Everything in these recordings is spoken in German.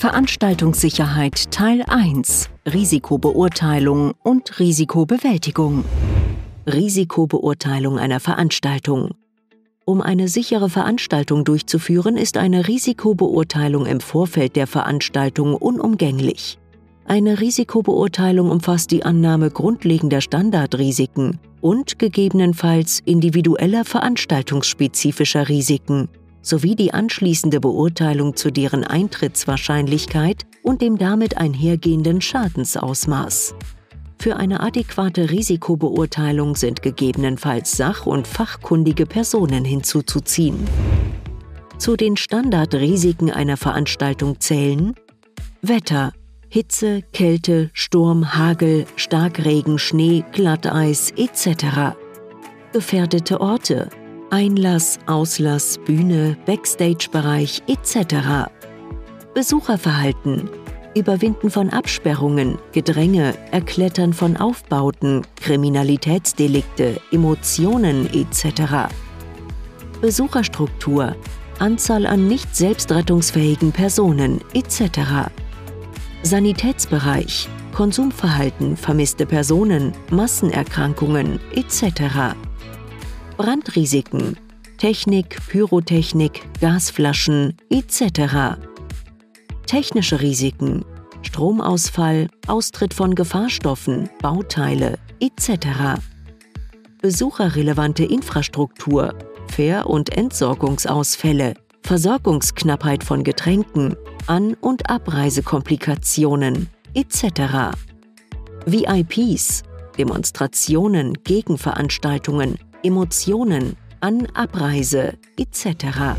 Veranstaltungssicherheit Teil 1 Risikobeurteilung und Risikobewältigung. Risikobeurteilung einer Veranstaltung. Um eine sichere Veranstaltung durchzuführen, ist eine Risikobeurteilung im Vorfeld der Veranstaltung unumgänglich. Eine Risikobeurteilung umfasst die Annahme grundlegender Standardrisiken und gegebenenfalls individueller veranstaltungsspezifischer Risiken sowie die anschließende Beurteilung zu deren Eintrittswahrscheinlichkeit und dem damit einhergehenden Schadensausmaß. Für eine adäquate Risikobeurteilung sind gegebenenfalls sach- und fachkundige Personen hinzuzuziehen. Zu den Standardrisiken einer Veranstaltung zählen Wetter, Hitze, Kälte, Sturm, Hagel, Starkregen, Schnee, Glatteis etc. Gefährdete Orte, Einlass, Auslass, Bühne, Backstage-Bereich etc. Besucherverhalten, Überwinden von Absperrungen, Gedränge, Erklettern von Aufbauten, Kriminalitätsdelikte, Emotionen etc. Besucherstruktur, Anzahl an nicht selbstrettungsfähigen Personen etc. Sanitätsbereich, Konsumverhalten, vermisste Personen, Massenerkrankungen etc. Brandrisiken, Technik, Pyrotechnik, Gasflaschen etc. Technische Risiken, Stromausfall, Austritt von Gefahrstoffen, Bauteile etc. Besucherrelevante Infrastruktur, Fähr- und Entsorgungsausfälle, Versorgungsknappheit von Getränken, An- und Abreisekomplikationen etc. VIPs, Demonstrationen, Gegenveranstaltungen, Emotionen, An-, Abreise etc.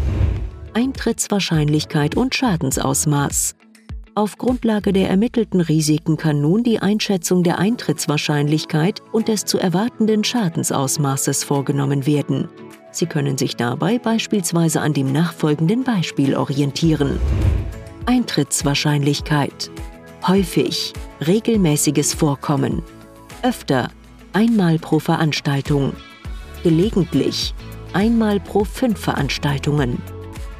Eintrittswahrscheinlichkeit und Schadensausmaß. Auf Grundlage der ermittelten Risiken kann nun die Einschätzung der Eintrittswahrscheinlichkeit und des zu erwartenden Schadensausmaßes vorgenommen werden. Sie können sich dabei beispielsweise an dem nachfolgenden Beispiel orientieren. Eintrittswahrscheinlichkeit. Häufig, regelmäßiges Vorkommen. Öfter, einmal pro Veranstaltung gelegentlich einmal pro fünf Veranstaltungen,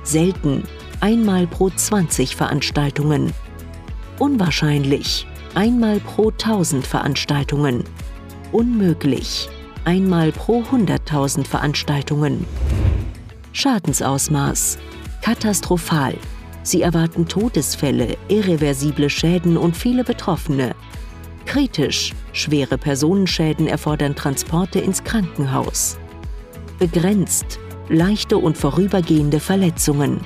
selten einmal pro 20 Veranstaltungen, unwahrscheinlich einmal pro 1000 Veranstaltungen, unmöglich einmal pro 100.000 Veranstaltungen. Schadensausmaß katastrophal. Sie erwarten Todesfälle, irreversible Schäden und viele Betroffene. Kritisch. Schwere Personenschäden erfordern Transporte ins Krankenhaus. Begrenzt. Leichte und vorübergehende Verletzungen.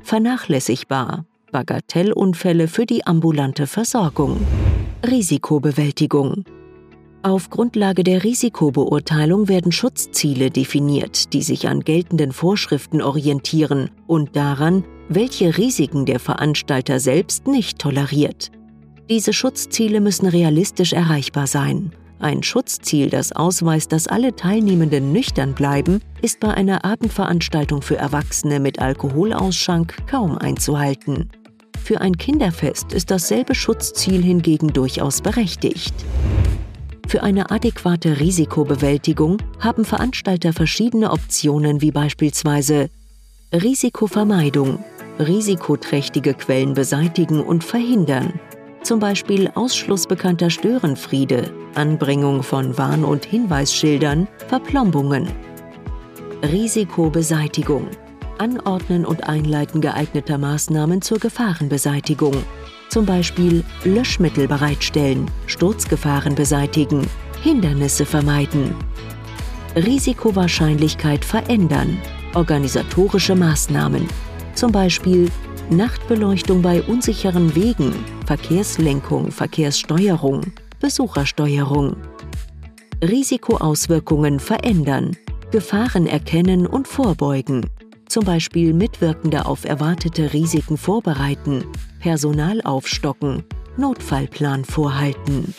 Vernachlässigbar. Bagatellunfälle für die ambulante Versorgung. Risikobewältigung. Auf Grundlage der Risikobeurteilung werden Schutzziele definiert, die sich an geltenden Vorschriften orientieren und daran, welche Risiken der Veranstalter selbst nicht toleriert. Diese Schutzziele müssen realistisch erreichbar sein. Ein Schutzziel, das ausweist, dass alle Teilnehmenden nüchtern bleiben, ist bei einer Abendveranstaltung für Erwachsene mit Alkoholausschank kaum einzuhalten. Für ein Kinderfest ist dasselbe Schutzziel hingegen durchaus berechtigt. Für eine adäquate Risikobewältigung haben Veranstalter verschiedene Optionen wie beispielsweise Risikovermeidung, risikoträchtige Quellen beseitigen und verhindern, zum Beispiel Ausschluss bekannter Störenfriede, Anbringung von Warn- und Hinweisschildern, Verplombungen. Risikobeseitigung. Anordnen und Einleiten geeigneter Maßnahmen zur Gefahrenbeseitigung. Zum Beispiel Löschmittel bereitstellen, Sturzgefahren beseitigen, Hindernisse vermeiden. Risikowahrscheinlichkeit verändern. Organisatorische Maßnahmen. Zum Beispiel Nachtbeleuchtung bei unsicheren Wegen, Verkehrslenkung, Verkehrssteuerung, Besuchersteuerung. Risikoauswirkungen verändern, Gefahren erkennen und vorbeugen. Zum Beispiel Mitwirkende auf erwartete Risiken vorbereiten, Personal aufstocken, Notfallplan vorhalten.